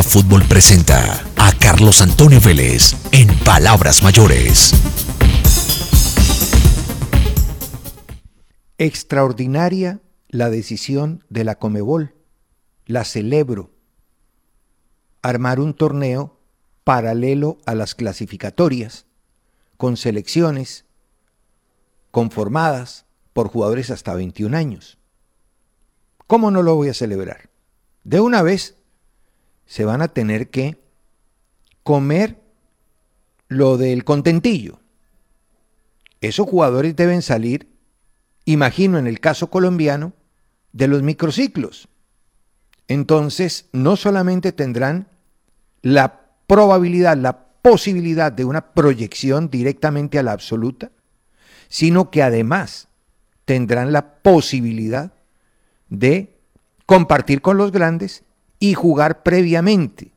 Fútbol presenta a Carlos Antonio Vélez en Palabras Mayores. Extraordinaria la decisión de la Comebol. La celebro. Armar un torneo paralelo a las clasificatorias, con selecciones conformadas por jugadores hasta 21 años. ¿Cómo no lo voy a celebrar? De una vez se van a tener que comer lo del contentillo. Esos jugadores deben salir, imagino en el caso colombiano, de los microciclos. Entonces, no solamente tendrán la probabilidad, la posibilidad de una proyección directamente a la absoluta, sino que además tendrán la posibilidad de compartir con los grandes y jugar previamente,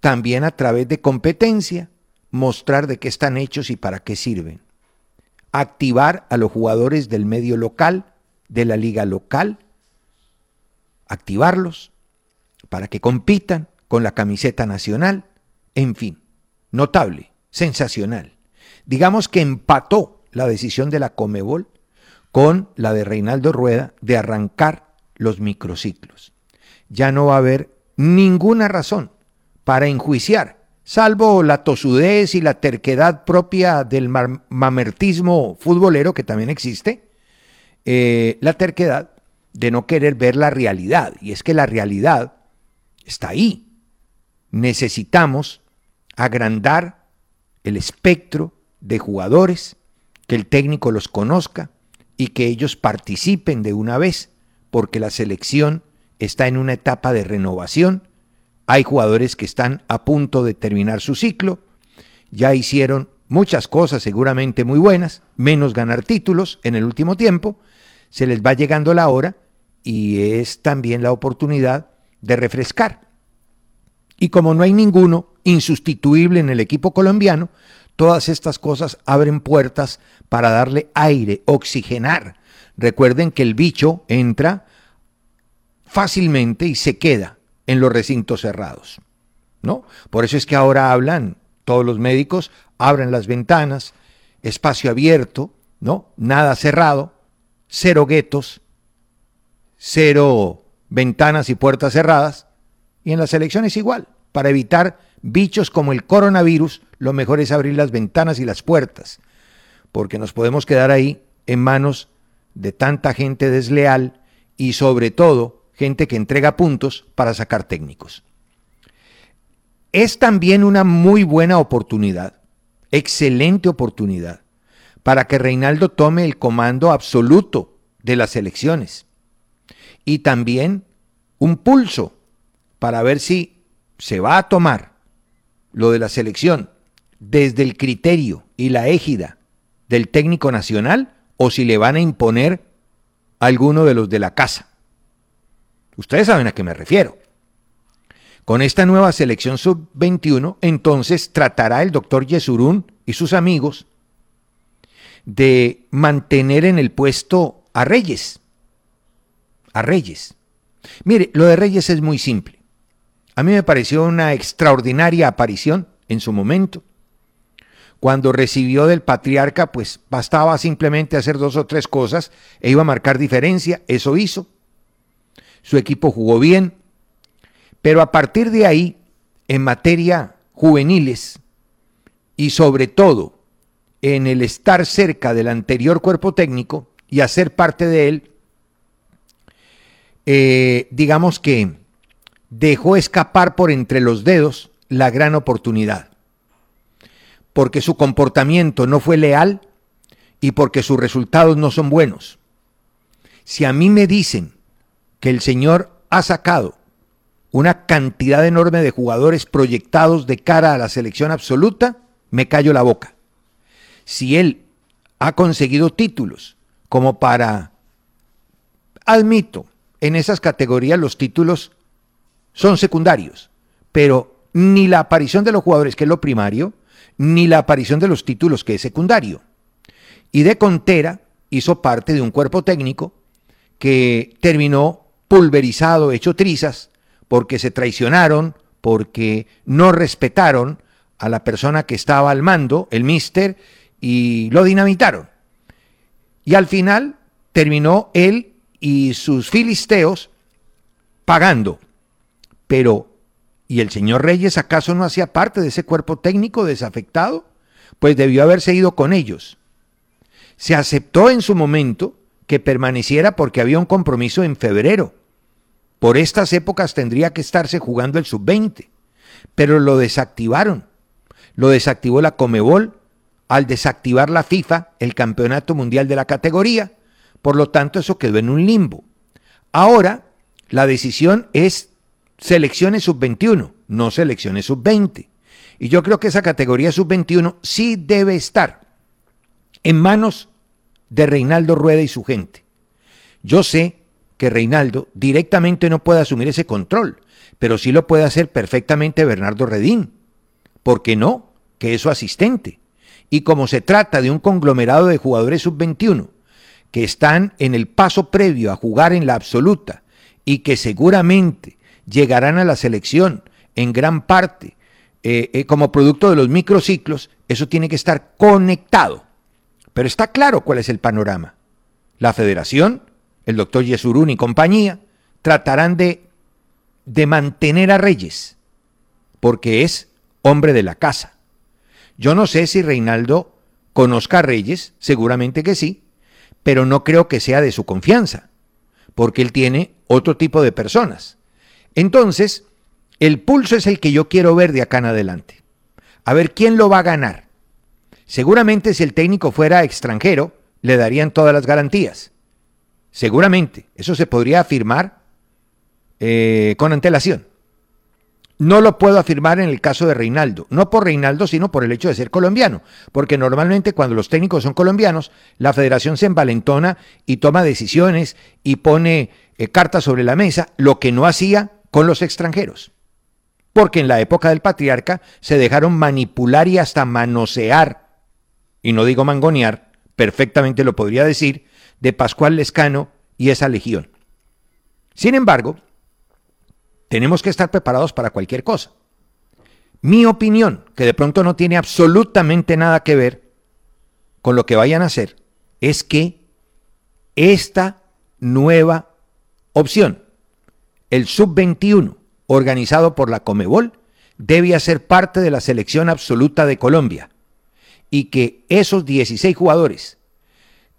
también a través de competencia, mostrar de qué están hechos y para qué sirven. Activar a los jugadores del medio local, de la liga local, activarlos para que compitan con la camiseta nacional, en fin, notable, sensacional. Digamos que empató la decisión de la Comebol con la de Reinaldo Rueda de arrancar los microciclos ya no va a haber ninguna razón para enjuiciar, salvo la tosudez y la terquedad propia del mamertismo futbolero, que también existe, eh, la terquedad de no querer ver la realidad. Y es que la realidad está ahí. Necesitamos agrandar el espectro de jugadores, que el técnico los conozca y que ellos participen de una vez, porque la selección está en una etapa de renovación. Hay jugadores que están a punto de terminar su ciclo. Ya hicieron muchas cosas seguramente muy buenas, menos ganar títulos en el último tiempo. Se les va llegando la hora y es también la oportunidad de refrescar. Y como no hay ninguno insustituible en el equipo colombiano, todas estas cosas abren puertas para darle aire, oxigenar. Recuerden que el bicho entra fácilmente y se queda en los recintos cerrados. ¿no? Por eso es que ahora hablan todos los médicos, abren las ventanas, espacio abierto, ¿no? Nada cerrado, cero guetos, cero ventanas y puertas cerradas. Y en las elecciones igual, para evitar bichos como el coronavirus, lo mejor es abrir las ventanas y las puertas, porque nos podemos quedar ahí en manos de tanta gente desleal y sobre todo gente que entrega puntos para sacar técnicos. Es también una muy buena oportunidad, excelente oportunidad, para que Reinaldo tome el comando absoluto de las elecciones. Y también un pulso para ver si se va a tomar lo de la selección desde el criterio y la égida del técnico nacional o si le van a imponer alguno de los de la casa. Ustedes saben a qué me refiero. Con esta nueva selección sub-21, entonces tratará el doctor Yesurún y sus amigos de mantener en el puesto a Reyes. A Reyes. Mire, lo de Reyes es muy simple. A mí me pareció una extraordinaria aparición en su momento. Cuando recibió del patriarca, pues bastaba simplemente hacer dos o tres cosas e iba a marcar diferencia. Eso hizo su equipo jugó bien, pero a partir de ahí en materia juveniles y sobre todo en el estar cerca del anterior cuerpo técnico y hacer parte de él, eh, digamos que dejó escapar por entre los dedos la gran oportunidad, porque su comportamiento no fue leal y porque sus resultados no son buenos. Si a mí me dicen que el Señor ha sacado una cantidad enorme de jugadores proyectados de cara a la selección absoluta, me callo la boca. Si Él ha conseguido títulos como para, admito, en esas categorías los títulos son secundarios, pero ni la aparición de los jugadores, que es lo primario, ni la aparición de los títulos, que es secundario. Y de Contera hizo parte de un cuerpo técnico que terminó pulverizado, hecho trizas, porque se traicionaron, porque no respetaron a la persona que estaba al mando, el mister, y lo dinamitaron. Y al final terminó él y sus filisteos pagando. Pero, ¿y el señor Reyes acaso no hacía parte de ese cuerpo técnico desafectado? Pues debió haberse ido con ellos. Se aceptó en su momento que permaneciera porque había un compromiso en febrero. Por estas épocas tendría que estarse jugando el sub-20, pero lo desactivaron. Lo desactivó la Comebol al desactivar la FIFA el campeonato mundial de la categoría. Por lo tanto, eso quedó en un limbo. Ahora, la decisión es selecciones sub-21, no selecciones sub-20. Y yo creo que esa categoría sub-21 sí debe estar en manos de Reinaldo Rueda y su gente. Yo sé que Reinaldo directamente no puede asumir ese control, pero sí lo puede hacer perfectamente Bernardo Redín. ¿Por qué no? Que es su asistente. Y como se trata de un conglomerado de jugadores sub-21 que están en el paso previo a jugar en la absoluta y que seguramente llegarán a la selección en gran parte eh, eh, como producto de los microciclos, eso tiene que estar conectado. Pero está claro cuál es el panorama. La federación, el doctor Yesurún y compañía, tratarán de, de mantener a Reyes, porque es hombre de la casa. Yo no sé si Reinaldo conozca a Reyes, seguramente que sí, pero no creo que sea de su confianza, porque él tiene otro tipo de personas. Entonces, el pulso es el que yo quiero ver de acá en adelante. A ver quién lo va a ganar. Seguramente si el técnico fuera extranjero, le darían todas las garantías. Seguramente, eso se podría afirmar eh, con antelación. No lo puedo afirmar en el caso de Reinaldo, no por Reinaldo, sino por el hecho de ser colombiano, porque normalmente cuando los técnicos son colombianos, la federación se envalentona y toma decisiones y pone eh, cartas sobre la mesa, lo que no hacía con los extranjeros. Porque en la época del patriarca se dejaron manipular y hasta manosear, y no digo mangonear, perfectamente lo podría decir, de Pascual Lescano y esa legión. Sin embargo, tenemos que estar preparados para cualquier cosa. Mi opinión, que de pronto no tiene absolutamente nada que ver con lo que vayan a hacer, es que esta nueva opción, el sub-21, organizado por la Comebol, debe ser parte de la selección absoluta de Colombia y que esos 16 jugadores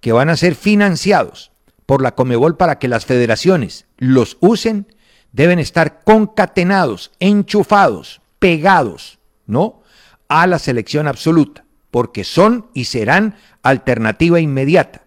que van a ser financiados por la Comebol para que las federaciones los usen, deben estar concatenados, enchufados, pegados, ¿no? A la selección absoluta, porque son y serán alternativa inmediata.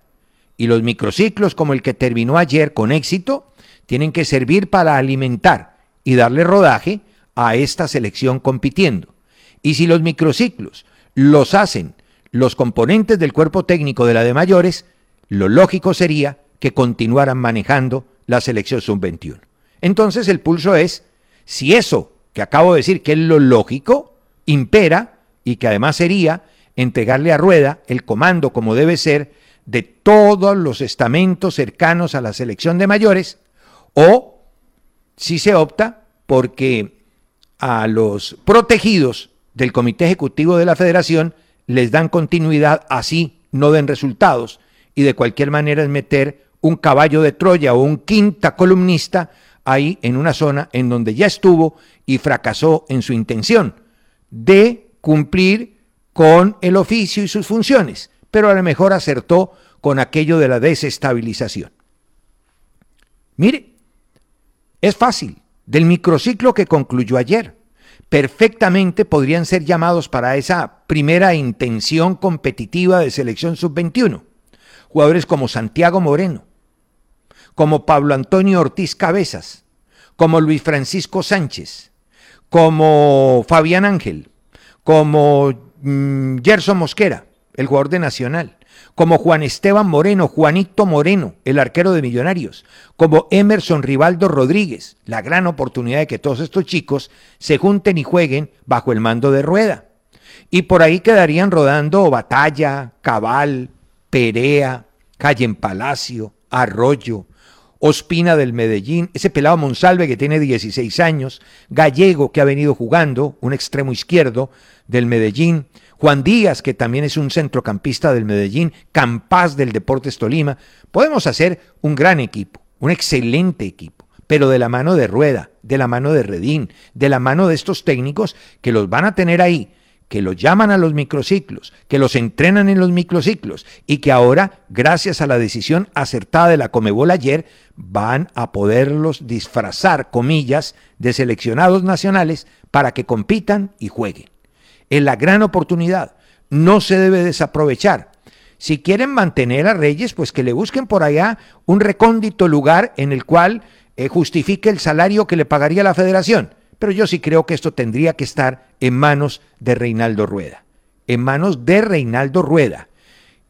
Y los microciclos como el que terminó ayer con éxito, tienen que servir para alimentar y darle rodaje a esta selección compitiendo. Y si los microciclos los hacen los componentes del cuerpo técnico de la de mayores, lo lógico sería que continuaran manejando la selección sub-21. Entonces el pulso es si eso que acabo de decir, que es lo lógico, impera y que además sería entregarle a Rueda el comando como debe ser de todos los estamentos cercanos a la selección de mayores, o si se opta porque a los protegidos del Comité Ejecutivo de la Federación les dan continuidad, así no den resultados, y de cualquier manera es meter un caballo de Troya o un quinta columnista ahí en una zona en donde ya estuvo y fracasó en su intención de cumplir con el oficio y sus funciones, pero a lo mejor acertó con aquello de la desestabilización. Mire, es fácil. Del microciclo que concluyó ayer, perfectamente podrían ser llamados para esa primera intención competitiva de selección sub-21. Jugadores como Santiago Moreno, como Pablo Antonio Ortiz Cabezas, como Luis Francisco Sánchez, como Fabián Ángel, como mm, Gerson Mosquera, el jugador de Nacional, como Juan Esteban Moreno, Juanito Moreno, el arquero de Millonarios, como Emerson Rivaldo Rodríguez, la gran oportunidad de que todos estos chicos se junten y jueguen bajo el mando de Rueda. Y por ahí quedarían rodando Batalla, Cabal, Perea, Calle en Palacio, Arroyo, Ospina del Medellín, ese pelado Monsalve que tiene 16 años, Gallego que ha venido jugando, un extremo izquierdo del Medellín, Juan Díaz que también es un centrocampista del Medellín, Campaz del Deportes Tolima. Podemos hacer un gran equipo, un excelente equipo, pero de la mano de Rueda, de la mano de Redín, de la mano de estos técnicos que los van a tener ahí que los llaman a los microciclos, que los entrenan en los microciclos y que ahora, gracias a la decisión acertada de la Comebol ayer, van a poderlos disfrazar, comillas, de seleccionados nacionales para que compitan y jueguen. Es la gran oportunidad, no se debe desaprovechar. Si quieren mantener a Reyes, pues que le busquen por allá un recóndito lugar en el cual eh, justifique el salario que le pagaría la federación pero yo sí creo que esto tendría que estar en manos de Reinaldo Rueda, en manos de Reinaldo Rueda.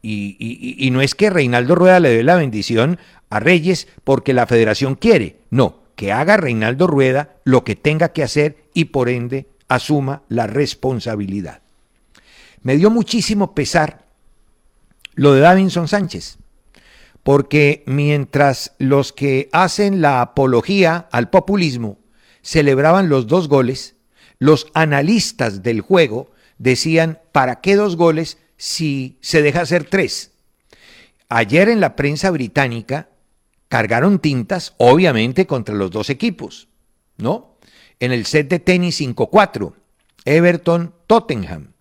Y, no es que Reinaldo Rueda le dé la bendición a Reyes porque la federación quiere, no, que haga Reinaldo Rueda lo que tenga que hacer y por ende asuma la responsabilidad. Me dio muchísimo pesar lo de Davinson Sánchez, porque mientras los que hacen la apología al populismo celebraban los dos goles, los analistas del juego decían, ¿para qué dos goles si se deja hacer tres? Ayer en la prensa británica cargaron tintas, obviamente, contra los dos equipos, ¿no? En el set de tenis 5-4, Everton-Tottenham.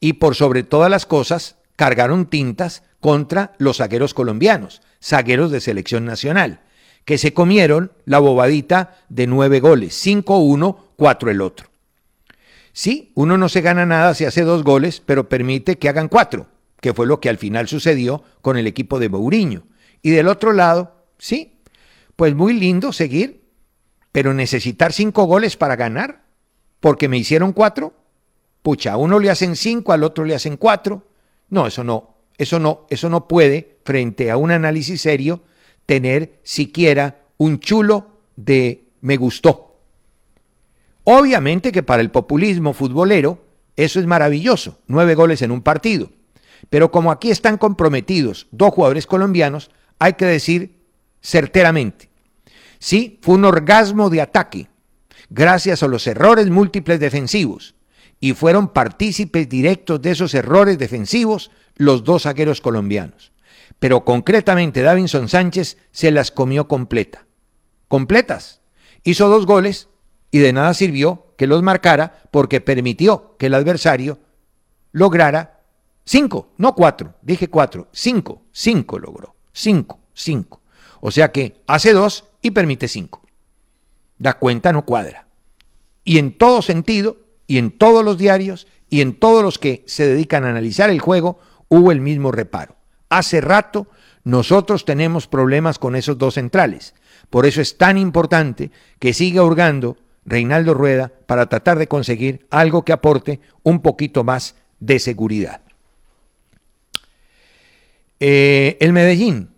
Y por sobre todas las cosas, cargaron tintas contra los zagueros colombianos, zagueros de selección nacional que se comieron la bobadita de nueve goles, cinco uno, cuatro el otro. Sí, uno no se gana nada si hace dos goles, pero permite que hagan cuatro, que fue lo que al final sucedió con el equipo de Mourinho. Y del otro lado, sí, pues muy lindo seguir, pero necesitar cinco goles para ganar, porque me hicieron cuatro, pucha, a uno le hacen cinco, al otro le hacen cuatro. No, eso no, eso no, eso no puede, frente a un análisis serio, tener siquiera un chulo de me gustó. Obviamente que para el populismo futbolero eso es maravilloso, nueve goles en un partido. Pero como aquí están comprometidos dos jugadores colombianos, hay que decir certeramente, sí, fue un orgasmo de ataque, gracias a los errores múltiples defensivos, y fueron partícipes directos de esos errores defensivos los dos zagueros colombianos pero concretamente Davinson Sánchez se las comió completa. Completas. Hizo dos goles y de nada sirvió que los marcara porque permitió que el adversario lograra cinco, no cuatro, dije cuatro, cinco, cinco logró, cinco, cinco. O sea que hace dos y permite cinco. La cuenta no cuadra. Y en todo sentido, y en todos los diarios, y en todos los que se dedican a analizar el juego, hubo el mismo reparo. Hace rato nosotros tenemos problemas con esos dos centrales. Por eso es tan importante que siga hurgando Reinaldo Rueda para tratar de conseguir algo que aporte un poquito más de seguridad. Eh, el Medellín,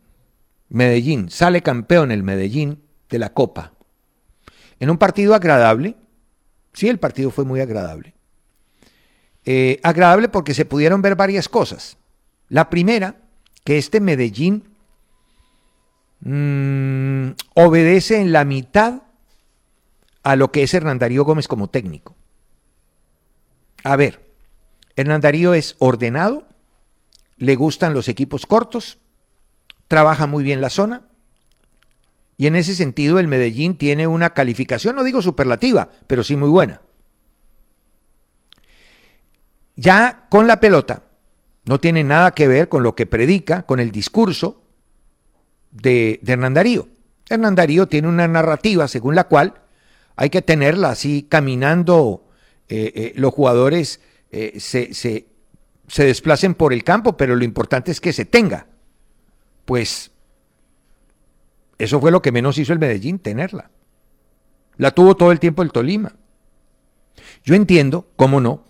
Medellín, sale campeón el Medellín de la Copa. En un partido agradable, sí, el partido fue muy agradable. Eh, agradable porque se pudieron ver varias cosas. La primera, que este Medellín mm, obedece en la mitad a lo que es Hernán Darío Gómez como técnico. A ver, Hernán Darío es ordenado, le gustan los equipos cortos, trabaja muy bien la zona, Y en ese sentido el Medellín tiene una calificación, no digo superlativa, pero sí muy buena. Ya con la pelota, no tiene nada que ver con lo que predica, con el discurso de, Hernán Darío. Hernán Darío tiene una narrativa según la cual hay que tenerla así caminando, eh, eh, los jugadores eh, se, se desplacen por el campo, pero lo importante es que se tenga. Pues eso fue lo que menos hizo el Medellín, tenerla. La tuvo todo el tiempo el Tolima. Yo entiendo, cómo no,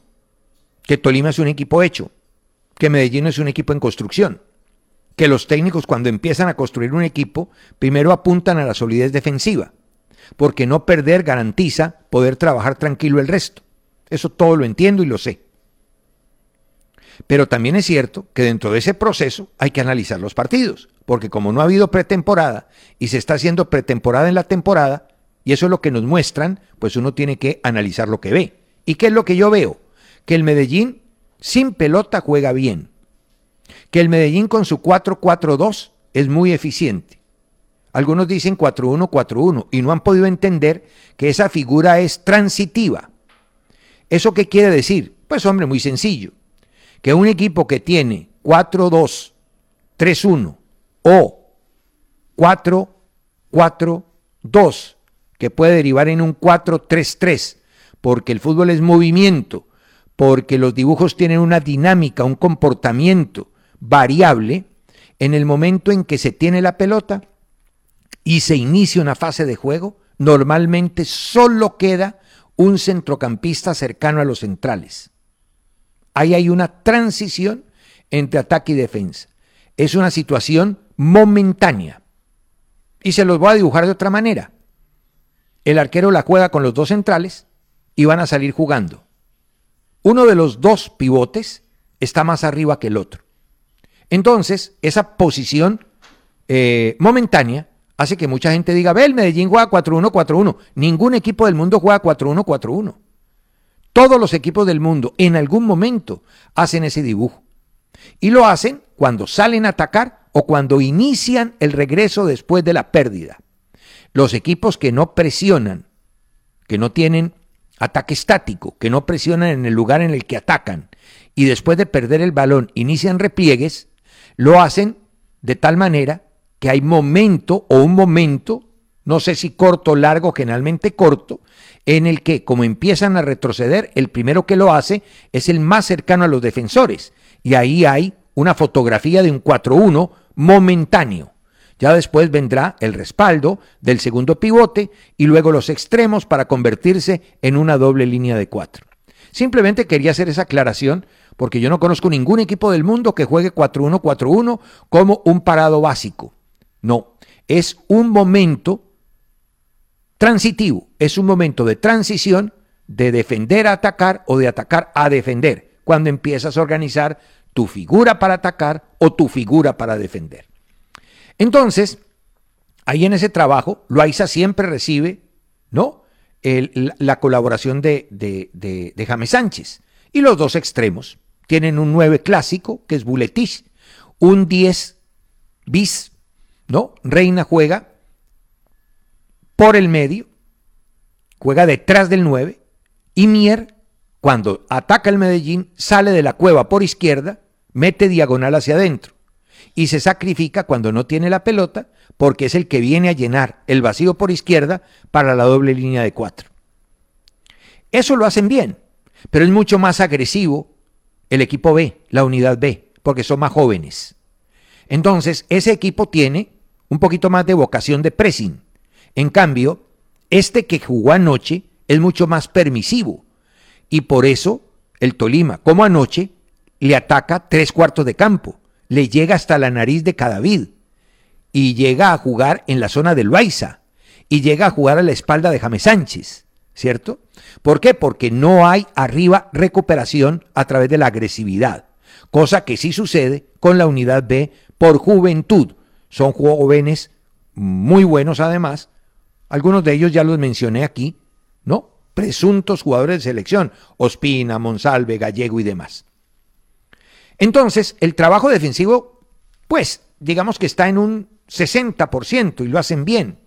que Tolima es un equipo hecho, que Medellín es un equipo en construcción, que los técnicos cuando empiezan a construir un equipo, primero apuntan a la solidez defensiva, porque no perder garantiza poder trabajar tranquilo el resto. Eso todo lo entiendo y lo sé. Pero también es cierto que dentro de ese proceso hay que analizar los partidos, porque como no ha habido pretemporada y se está haciendo pretemporada en la temporada, y eso es lo que nos muestran, pues uno tiene que analizar lo que ve. ¿Y qué es lo que yo veo? Que el Medellín sin pelota juega bien, que el Medellín con su 4-4-2 es muy eficiente. Algunos dicen 4-1-4-1 y no han podido entender que esa figura es transitiva. ¿Eso qué quiere decir? Pues hombre, muy sencillo que un equipo que tiene 4-2, 3-1 o 4-4-2, que puede derivar en un 4-3-3, porque el fútbol es movimiento, porque los dibujos tienen una dinámica, un comportamiento variable, en el momento en que se tiene la pelota y se inicia una fase de juego, normalmente solo queda un centrocampista cercano a los centrales. Ahí hay una transición entre ataque y defensa. Es una situación momentánea. Y se los voy a dibujar de otra manera. El arquero la juega con los dos centrales y van a salir jugando. Uno de los dos pivotes está más arriba que el otro. Entonces, esa posición eh, momentánea hace que mucha gente diga, ve, el Medellín juega 4-1-4-1. Ningún equipo del mundo juega 4-1-4-1. Todos los equipos del mundo en algún momento hacen ese dibujo. Y lo hacen cuando salen a atacar o cuando inician el regreso después de la pérdida. Los equipos que no presionan, que no tienen ataque estático, que no presionan en el lugar en el que atacan y después de perder el balón inician repliegues, lo hacen de tal manera que hay momento o un momento, no sé si corto o largo, generalmente corto, en el que, como empiezan a retroceder, el primero que lo hace es el más cercano a los defensores. Y ahí hay una fotografía de un 4-1 momentáneo. Ya después vendrá el respaldo del segundo pivote y luego los extremos para convertirse en una doble línea de cuatro. Simplemente quería hacer esa aclaración porque yo no conozco ningún equipo del mundo que juegue 4-1-4-1 como un parado básico. No, es un momento transitivo, es un momento de transición de defender a atacar o de atacar a defender, cuando empiezas a organizar tu figura para atacar o tu figura para defender. Entonces, ahí en ese trabajo, Loaiza siempre recibe, ¿no? la colaboración de, de, James Sánchez. Y los dos extremos tienen un 9 clásico, que es Buletich, un 10 bis, ¿no? Reina juega por el medio, juega detrás del 9 y Mier, cuando ataca el Medellín, sale de la cueva por izquierda, mete diagonal hacia adentro y se sacrifica cuando no tiene la pelota porque es el que viene a llenar el vacío por izquierda para la doble línea de cuatro. Eso lo hacen bien, pero es mucho más agresivo el equipo B, la unidad B, porque son más jóvenes. Entonces, ese equipo tiene un poquito más de vocación de pressing. En cambio, este que jugó anoche es mucho más permisivo y por eso el Tolima, como anoche, le ataca tres cuartos de campo, le llega hasta la nariz de Cadavid y llega a jugar en la zona del Loaiza y llega a jugar a la espalda de James Sánchez, ¿cierto? ¿Por qué? Porque no hay arriba recuperación a través de la agresividad, cosa que sí sucede con la unidad B por juventud. Son jóvenes muy buenos además, algunos de ellos ya los mencioné aquí, ¿no? Presuntos jugadores de selección, Ospina, Monsalve, Gallego y demás. Entonces, el trabajo defensivo, pues, digamos que está en un 60% y lo hacen bien.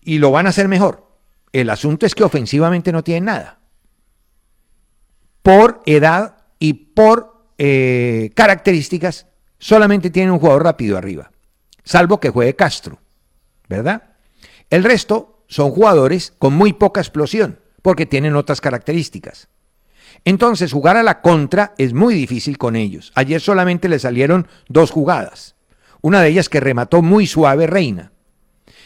y lo van a hacer mejor. El asunto es que ofensivamente no tienen nada. Por edad y por eh, características, solamente tienen un jugador rápido arriba, salvo que juegue Castro, ¿verdad? El resto son jugadores con muy poca explosión, porque tienen otras características. Entonces, jugar a la contra es muy difícil con ellos. Ayer solamente le salieron dos jugadas. Una de ellas que remató muy suave Reina.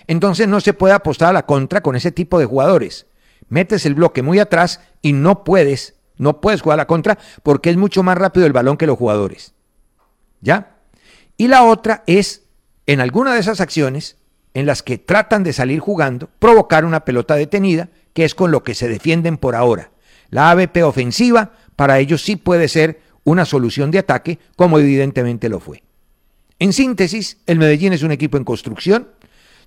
Entonces no se puede apostar a la contra con ese tipo de jugadores. Metes el bloque muy atrás y no puedes, no puedes jugar a la contra porque es mucho más rápido el balón que los jugadores. ¿Ya? Y la otra es, en alguna de esas acciones, en las que tratan de salir jugando, provocar una pelota detenida, que es con lo que se defienden por ahora. La ABP ofensiva para ellos sí puede ser una solución de ataque, como evidentemente lo fue. En síntesis, el Medellín es un equipo en construcción,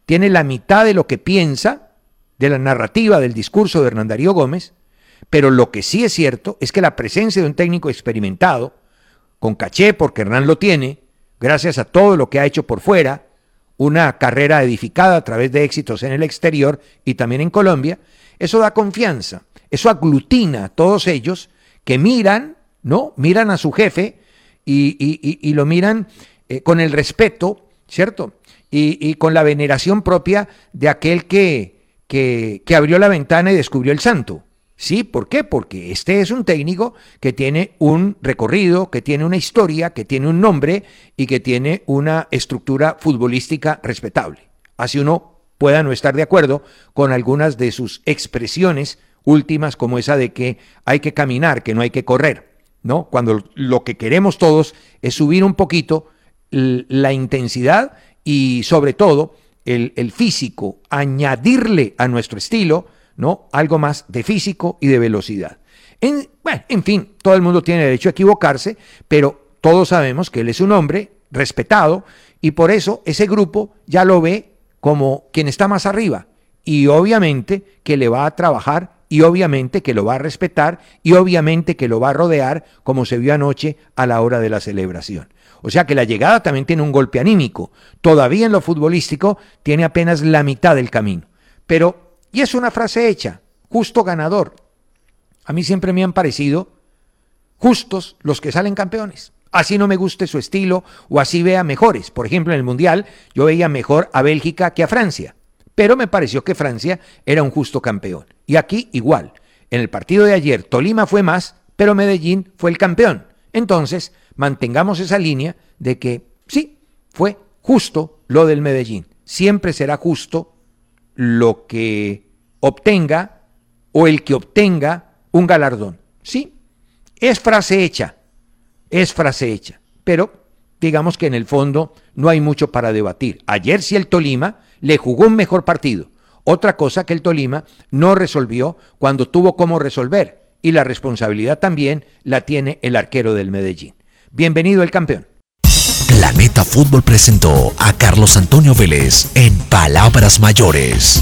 tiene la mitad de lo que piensa de la narrativa del discurso de Hernán Darío Gómez, pero lo que sí es cierto es que la presencia de un técnico experimentado, con caché porque Hernán lo tiene, gracias a todo lo que ha hecho por fuera, una carrera edificada a través de éxitos en el exterior y también en Colombia, eso da confianza, eso aglutina a todos ellos que miran, ¿no? Miran a su jefe y, lo miran eh, con el respeto, ¿cierto? Y, con la veneración propia de aquel que, que, que abrió la ventana y descubrió el santo. Sí, ¿por qué? Porque este es un técnico que tiene un recorrido, que tiene una historia, que tiene un nombre y que tiene una estructura futbolística respetable. Así uno pueda no estar de acuerdo con algunas de sus expresiones últimas como esa de que hay que caminar, que no hay que correr, ¿no? Cuando lo que queremos todos es subir un poquito la intensidad y sobre todo el, el físico, añadirle a nuestro estilo, ¿no? Algo más de físico y de velocidad. En, bueno, en fin, todo el mundo tiene derecho a equivocarse, pero todos sabemos que él es un hombre respetado y por eso ese grupo ya lo ve como quien está más arriba y obviamente que le va a trabajar y obviamente que lo va a respetar y obviamente que lo va a rodear como se vio anoche a la hora de la celebración. O sea que la llegada también tiene un golpe anímico. Todavía en lo futbolístico tiene apenas la mitad del camino. Pero, y es una frase hecha, justo ganador. A mí siempre me han parecido justos los que salen campeones. Así no me guste su estilo o así vea mejores. Por ejemplo, en el Mundial yo veía mejor a Bélgica que a Francia. Pero me pareció que Francia era un justo campeón. Y aquí igual. En el partido de ayer Tolima fue más, pero Medellín fue el campeón. Entonces, mantengamos esa línea de que sí, fue justo lo del Medellín. Siempre será justo lo que obtenga o el que obtenga un galardón. Sí, es frase hecha, es frase hecha, pero digamos que en el fondo no hay mucho para debatir. Ayer sí el Tolima le jugó un mejor partido. Otra cosa que el Tolima no resolvió cuando tuvo como resolver. Y la responsabilidad también la tiene el arquero del Medellín. Bienvenido el campeón. Planeta Fútbol presentó a Carlos Antonio Vélez en Palabras Mayores.